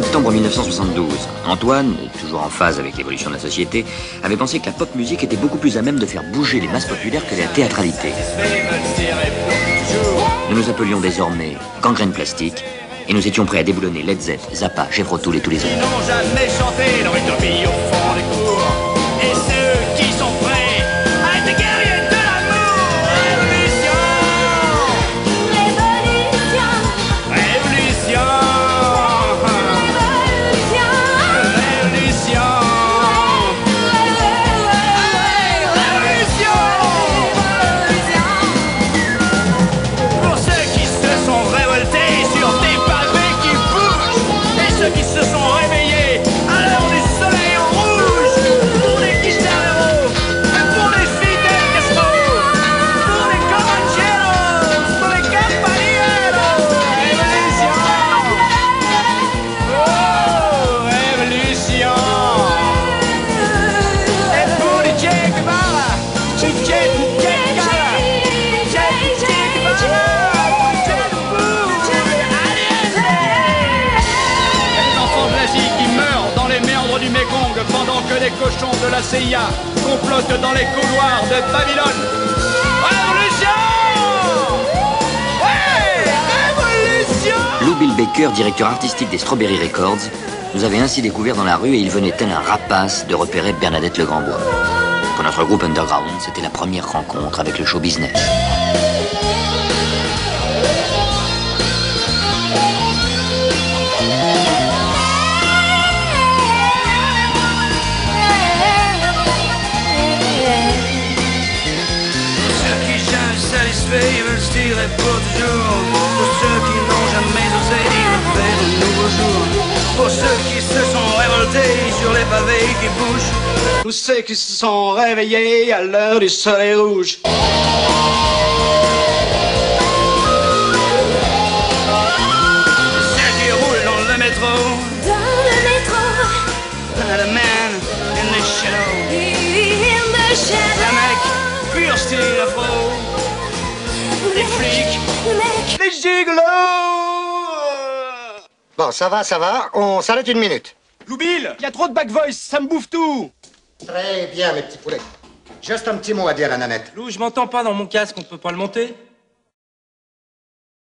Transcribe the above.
1972. Antoine, toujours en phase avec l'évolution de la société, avait pensé que la pop musique était beaucoup plus à même de faire bouger les masses populaires que la théâtralité. Nous nous appelions désormais Gangrène Plastique et nous étions prêts à déboulonner Led Zepp, Zappa, Tull et tous les autres. Les cochons de la CIA complotent dans les couloirs de Babylone. Révolution Révolution Lou Bill Baker, directeur artistique des Strawberry Records, nous avait ainsi découvert dans la rue et il venait tel un rapace de repérer Bernadette Le Grandbois. Pour notre groupe underground, c'était la première rencontre avec le show business. Cherchent satisfaits veulent se tirer pour toujours. Pour ceux qui n'ont jamais osé refaire un nouveau jour. Pour ceux qui se sont révoltés sur les pavés qui bougent. Pour ceux qui se sont réveillés à l'heure du soleil rouge. Ceux qui roulent dans le métro. dans le métro, The man in the shadow. in the Le shadow. mec, pur style afro. Les mec, gigolos Bon, ça va, ça va. On s'arrête une minute. Loubil, y a trop de back voice, ça me bouffe tout Très bien, mes petits poulets. Juste un petit mot à dire à Nanette. Lou, je m'entends pas dans mon casque, on peut pas le monter?